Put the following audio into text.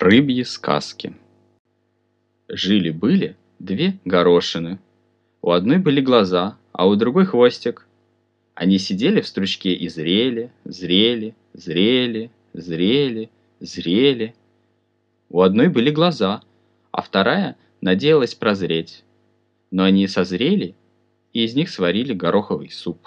Рыбьи сказки Жили-были две горошины. У одной были глаза, а у другой хвостик. Они сидели в стручке и зрели, зрели, зрели, зрели, зрели. У одной были глаза, а вторая надеялась прозреть. Но они созрели, и из них сварили гороховый суп.